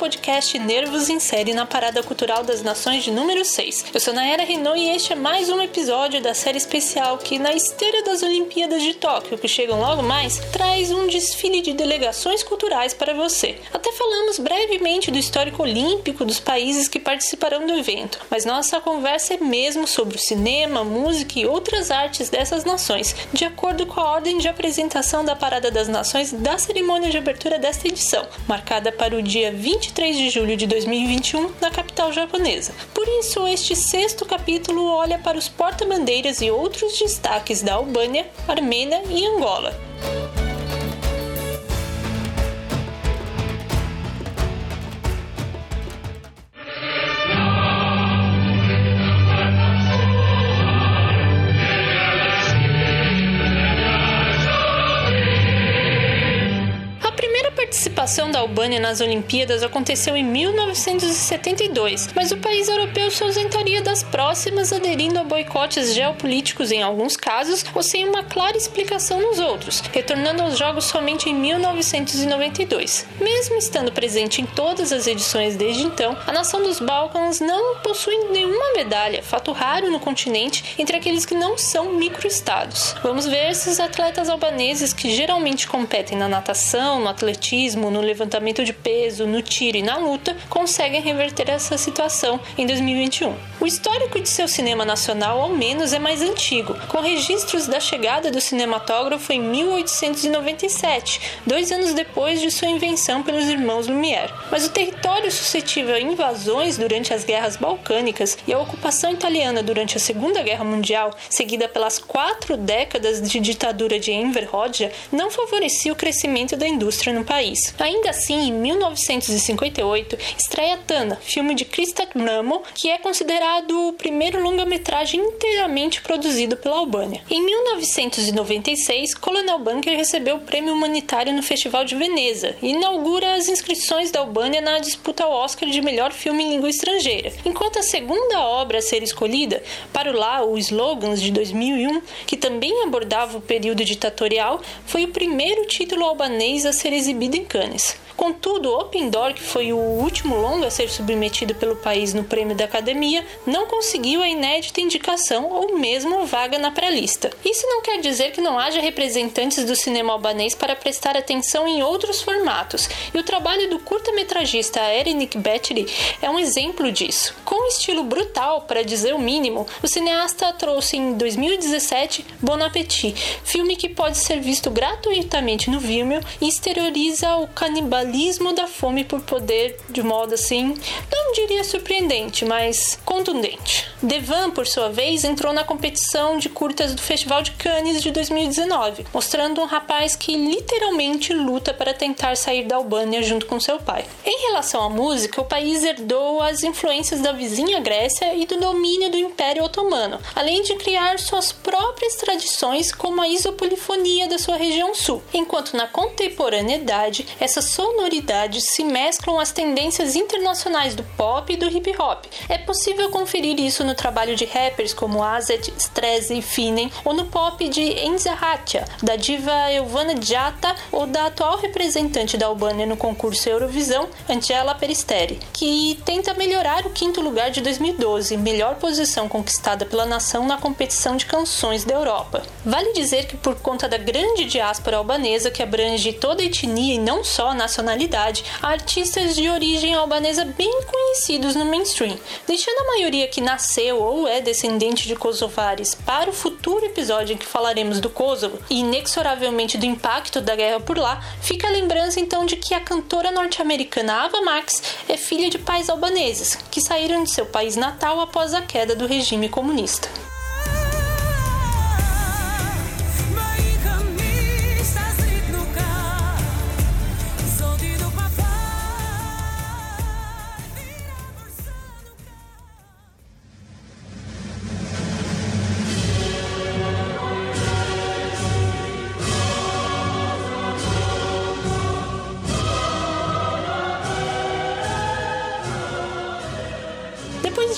podcast Nervos em Série na Parada Cultural das Nações de número 6. Eu sou Naera Renault e este é mais um episódio da série especial que, na esteira das Olimpíadas de Tóquio, que chegam logo mais, traz um desfile de delegações culturais para você. Até falamos brevemente do histórico olímpico dos países que participarão do evento, mas nossa conversa é mesmo sobre o cinema, música e outras artes dessas nações, de acordo com a ordem de apresentação da Parada das Nações da cerimônia de abertura desta edição, marcada para o dia 23 de julho de 2021 na capital japonesa. Por isso, este sexto capítulo olha para os porta-bandeiras e outros destaques da Albânia, Armênia e Angola. Albânia nas Olimpíadas aconteceu em 1972, mas o país europeu se ausentaria das próximas, aderindo a boicotes geopolíticos em alguns casos ou sem uma clara explicação nos outros, retornando aos Jogos somente em 1992. Mesmo estando presente em todas as edições desde então, a nação dos Balcãs não possui nenhuma medalha, fato raro no continente entre aqueles que não são microestados. Vamos ver se os atletas albaneses que geralmente competem na natação, no atletismo, no levantamento de peso, no tiro e na luta, conseguem reverter essa situação em 2021. O histórico de seu cinema nacional, ao menos, é mais antigo, com registros da chegada do cinematógrafo em 1897, dois anos depois de sua invenção pelos irmãos Lumière. Mas o território suscetível a invasões durante as guerras balcânicas e a ocupação italiana durante a Segunda Guerra Mundial, seguida pelas quatro décadas de ditadura de Enver Hoxha, não favorecia o crescimento da indústria no país. Ainda assim, em 1958, estreia Tana, filme de Krista Mramo, que é considerado o primeiro longa-metragem inteiramente produzido pela Albânia. Em 1996, Colonel Bunker recebeu o prêmio humanitário no Festival de Veneza e inaugura as inscrições da Albânia na disputa ao Oscar de melhor filme em língua estrangeira. Enquanto a segunda obra a ser escolhida, para o lá o Slogans de 2001, que também abordava o período ditatorial, foi o primeiro título albanês a ser exibido em Cannes. Contudo, Open Door, que foi o último longa a ser submetido pelo país no prêmio da Academia, não conseguiu a inédita indicação ou mesmo vaga na pré-lista. Isso não quer dizer que não haja representantes do cinema albanês para prestar atenção em outros formatos, e o trabalho do curta-metragista Eric Betty é um exemplo disso. Com um estilo brutal, para dizer o mínimo, o cineasta trouxe em 2017 Bon Appetit, filme que pode ser visto gratuitamente no Vimeo e exterioriza o canibalismo da fome por poder de modo assim, não diria surpreendente, mas contundente. Devan, por sua vez, entrou na competição de curtas do Festival de Cannes de 2019, mostrando um rapaz que literalmente luta para tentar sair da Albânia junto com seu pai. Em relação à música, o país herdou as influências da vizinha Grécia e do domínio do Império Otomano, além de criar suas próprias tradições como a isopolifonia da sua região sul, enquanto na contemporaneidade essas sonoridades se mesclam às tendências internacionais do pop e do hip hop. É possível conferir isso no trabalho de rappers como Azet, Stress e Finen, ou no pop de Enza Hatia, da diva Elvana Jata ou da atual representante da Albânia no concurso Eurovisão, Angela Peristeri, que tenta melhorar o quinto lugar de 2012, melhor posição conquistada pela nação na competição de canções da Europa. Vale dizer que por conta da grande diáspora albanesa que abrange toda a etnia e não só a nacionalidade, há artistas de origem albanesa bem conhecidos no mainstream, deixando a maioria que nasceu ou é descendente de kosovares para o futuro episódio em que falaremos do Kosovo e inexoravelmente do impacto da guerra por lá, fica a lembrança então de que a cantora norte-americana Ava Max é filha de pais albaneses que saíram de seu país natal após a queda do regime comunista.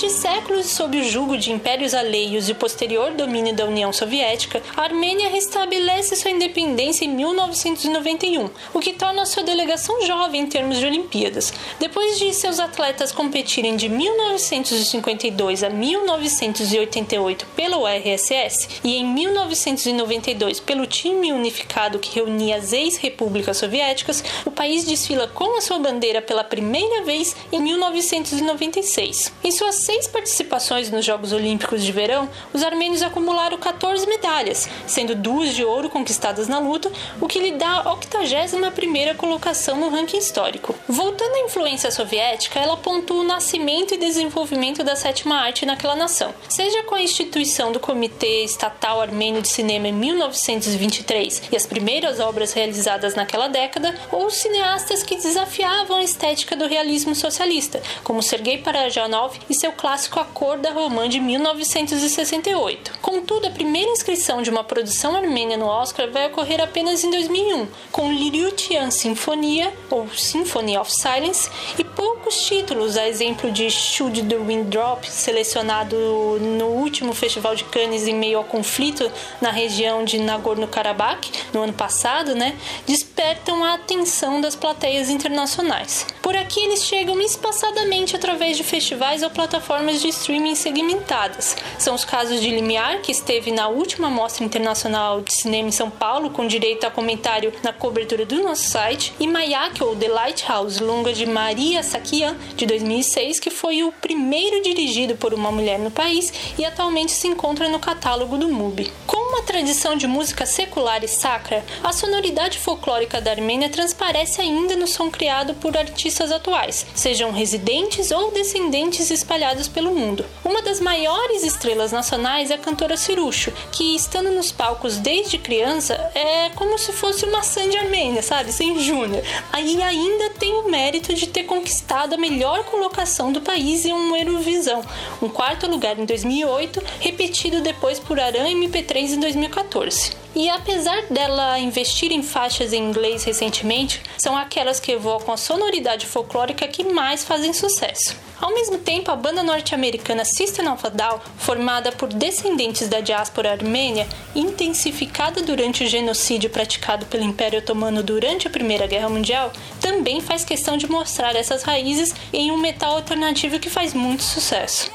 de séculos sob o jugo de impérios alheios e posterior domínio da União Soviética, a Armênia restabelece sua independência em 1991, o que torna sua delegação jovem em termos de Olimpíadas. Depois de seus atletas competirem de 1952 a 1988 pela URSS e em 1992 pelo time unificado que reunia as ex-repúblicas soviéticas, o país desfila com a sua bandeira pela primeira vez em 1996. Em sua seis participações nos Jogos Olímpicos de Verão, os armênios acumularam 14 medalhas, sendo duas de ouro conquistadas na luta, o que lhe dá a 81ª colocação no ranking histórico. Voltando à influência soviética, ela pontua o nascimento e desenvolvimento da sétima arte naquela nação, seja com a instituição do Comitê Estatal Armênio de Cinema em 1923 e as primeiras obras realizadas naquela década, ou cineastas que desafiavam a estética do realismo socialista, como Sergei Parajanov e seu clássico A Cor da Romã de 1968. Contudo, a primeira inscrição de uma produção armênia no Oscar vai ocorrer apenas em 2001, com Liryutian Sinfonia, ou Symphony of Silence, e poucos títulos, a exemplo de Should the Wind Drop, selecionado no último Festival de Cannes em meio ao conflito na região de Nagorno-Karabakh, no ano passado, né, despertam a atenção das plateias internacionais. Por aqui eles chegam espaçadamente através de festivais ou plataformas de streaming segmentadas. São os casos de Limiar, que esteve na última Mostra Internacional de Cinema em São Paulo, com direito a comentário na cobertura do nosso site, e Mayak, ou The Lighthouse, longa de Maria Sakian, de 2006, que foi o primeiro dirigido por uma mulher no país e atualmente se encontra no catálogo do MUBI. Com uma tradição de música secular e sacra, a sonoridade folclórica da Armênia transparece ainda no som criado por artistas atuais, sejam residentes ou descendentes espalhados pelo mundo. Uma das maiores estrelas nacionais é a cantora Cirucho, que estando nos palcos desde criança é como se fosse uma Sandy Armênia, sabe? Sem Júnior. Aí ainda tem o mérito de ter conquistado a melhor colocação do país em um Eurovisão, um quarto lugar em 2008, repetido depois por Aran MP3 em 2014. E apesar dela investir em faixas em inglês recentemente, são aquelas que evocam a sonoridade folclórica que mais fazem sucesso. Ao mesmo tempo, a banda norte-americana System of a Down, formada por descendentes da diáspora armênia, intensificada durante o genocídio praticado pelo Império Otomano durante a Primeira Guerra Mundial, também faz questão de mostrar essas raízes em um metal alternativo que faz muito sucesso.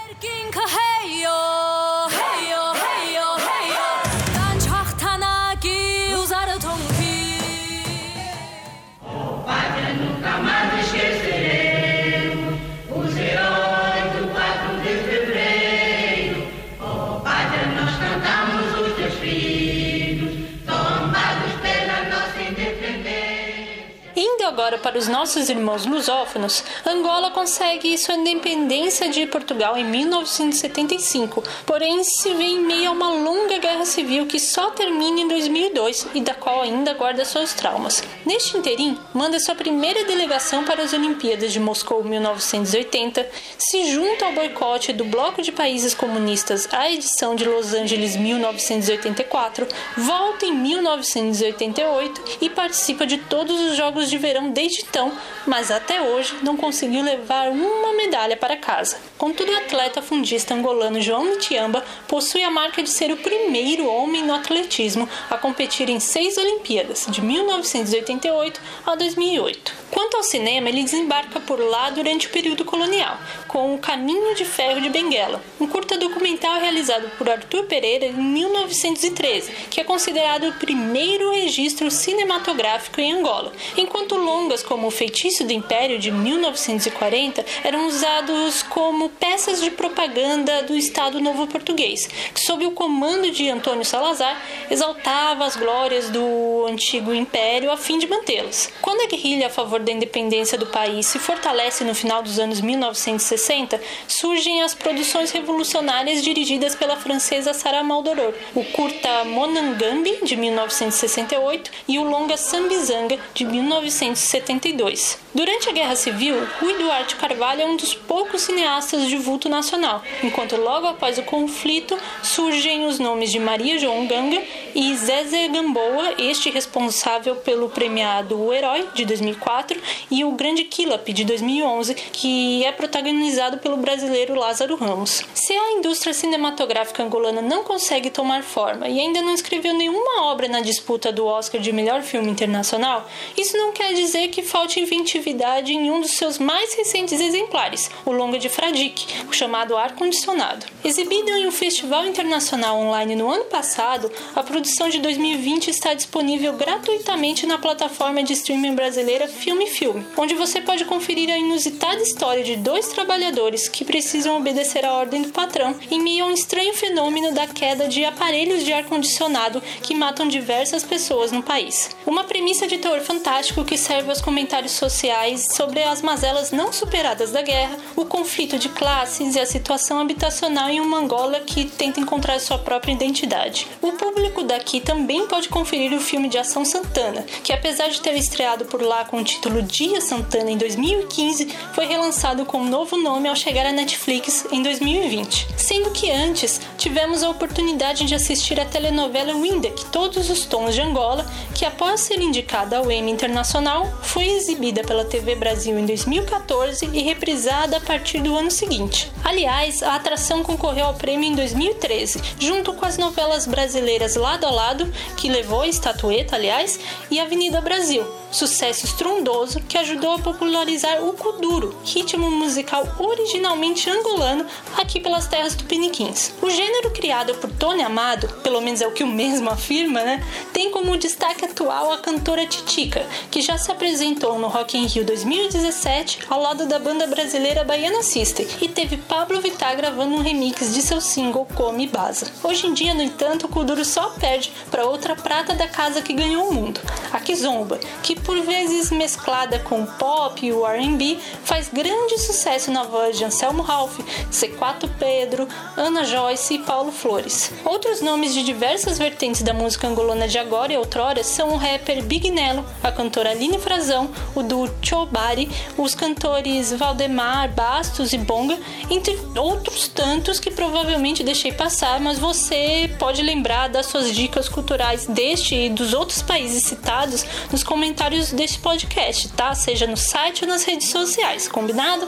Agora para os nossos irmãos lusófonos, Angola consegue sua independência de Portugal em 1975, porém se vê em meio a uma longa guerra civil que só termina em 2002 e da qual ainda guarda seus traumas. Neste interim, manda sua primeira delegação para as Olimpíadas de Moscou 1980, se junta ao boicote do Bloco de Países Comunistas à edição de Los Angeles 1984, volta em 1988 e participa de todos os Jogos de Verão desde então, mas até hoje não conseguiu levar uma medalha para casa. Contudo, o atleta fundista angolano João Mitiamba possui a marca de ser o primeiro homem no atletismo a competir em seis Olimpíadas, de 1988 a 2008. Quanto ao cinema, ele desembarca por lá durante o período colonial, com O Caminho de Ferro de Benguela, um curta documental realizado por Arthur Pereira em 1913, que é considerado o primeiro registro cinematográfico em Angola, enquanto longas como O Feitiço do Império de 1940 eram usados como peças de propaganda do Estado Novo Português, que sob o comando de Antônio Salazar exaltava as glórias do antigo império a fim de mantê-las. Quando a guerrilha a favor da independência do país se fortalece no final dos anos 1960, surgem as produções revolucionárias dirigidas pela francesa Sarah Maldoror, o curta Monangambi de 1968 e o longa Sambizanga de 1972. Durante a Guerra Civil, Rui Duarte Carvalho é um dos poucos cineastas de vulto nacional, enquanto logo após o conflito surgem os nomes de Maria João Ganga e Zezé Gamboa, este responsável pelo premiado O Herói de 2004 2004 e O Grande Quilap de 2011, que é protagonizado pelo brasileiro Lázaro Ramos. Se a indústria cinematográfica angolana não consegue tomar forma e ainda não escreveu nenhuma obra na disputa do Oscar de melhor filme internacional, isso não quer dizer que falte inventividade em um dos seus mais recentes exemplares, o longa de Fradique, o chamado Ar Condicionado. Exibido em um festival internacional online no ano passado, a produção de 2020 está disponível gratuitamente na plataforma de streaming brasileira Filme Filme, onde você pode conferir a inusitada história de dois trabalhadores que precisam obedecer à ordem do patrão em meio a um estranho fenômeno da queda de aparelhos de ar-condicionado que matam diversas pessoas no país. Uma premissa de teor fantástico que serve aos comentários sociais sobre as mazelas não superadas da guerra, o conflito de classes e a situação habitacional em uma Angola que tenta encontrar sua própria identidade. O público daqui também pode conferir o filme de ação Santana, que apesar de ter estreado por lá com o título Dia Santana em 2015, foi relançado com um novo nome ao chegar à Netflix em 2020. Sendo que antes tivemos a oportunidade de assistir a telenovela Windeck, Todos os Tons de Angola, que após ser indicada ao Emmy Internacional, foi exibida pela TV Brasil em 2014 e reprisada a partir do ano seguinte. Aliás, a atração concorreu ao prêmio em 2013, junto com as novelas brasileiras Lado a Lado, que levou a estatueta, aliás, e Avenida Brasil, sucesso estrondoso que ajudou a popularizar o kuduro, ritmo musical originalmente angolano aqui pelas terras tupiniquins. O gênero criado por Tony Amado, pelo menos é o que o mesmo afirma, né, tem como destaque atual a cantora Titica, que já se apresentou no Rock in Rio 2017 ao lado da banda brasileira Baiana Sister e teve Pablo Vittar gravando um remix de seu single Come Baza. Hoje em dia, no entanto, o kuduro só perde para outra prata da casa que ganhou o mundo, a Kizomba, que por vezes mesclada com pop e o R&B, faz grande sucesso na voz de Anselmo Ralph, C4 Pedro, Ana Joyce e Paulo Flores. Outros nomes de diversas vertentes da música angolana de agora e outrora são o rapper Big Nelo, a cantora Aline Frazão, o do Chobari, os cantores Valdemar, Bastos e Bonga, entre outros tantos que provavelmente deixei passar, mas você pode lembrar das suas dicas culturais deste e dos outros países citados nos comentários comentários deste podcast, tá? Seja no site ou nas redes sociais, combinado?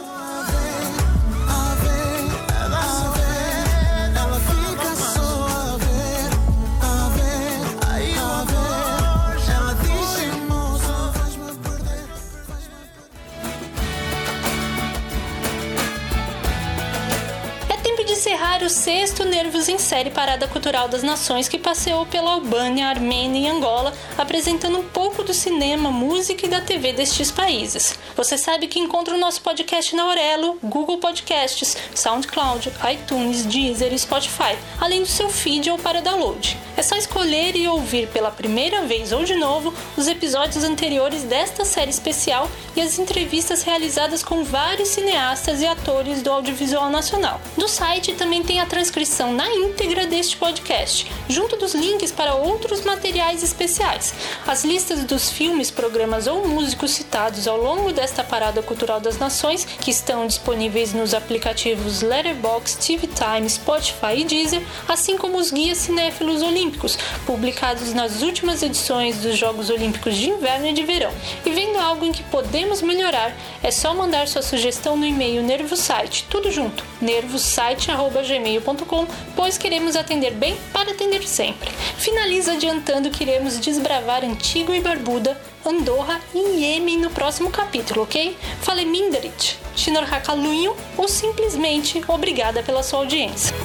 Em Série Parada Cultural das Nações que passeou pela Albânia, Armênia e Angola, apresentando um pouco do cinema, música e da TV destes países. Você sabe que encontra o nosso podcast na Aurelo, Google Podcasts, SoundCloud, iTunes, Deezer e Spotify, além do seu feed ou para download. É só escolher e ouvir pela primeira vez ou de novo os episódios anteriores desta série especial e as entrevistas realizadas com vários cineastas e atores do audiovisual nacional. Do site também tem a transcrição na íntegra deste podcast, junto dos links para outros materiais especiais. As listas dos filmes, programas ou músicos citados ao longo desta Parada Cultural das Nações, que estão disponíveis nos aplicativos Letterboxd, TV Time, Spotify e Deezer, assim como os guias cinéfilos olímpicos, publicados nas últimas edições dos Jogos Olímpicos de Inverno e de Verão. E vendo algo em que podemos melhorar, é só mandar sua sugestão no e-mail nervosite, tudo junto, nervosite.com gmail.com, pois queremos atender bem para atender sempre. Finaliza adiantando que iremos desbravar Antigo e Barbuda, Andorra e Iêmen no próximo capítulo, ok? Fale Mindarit, Shinor Hakalunho ou simplesmente obrigada pela sua audiência.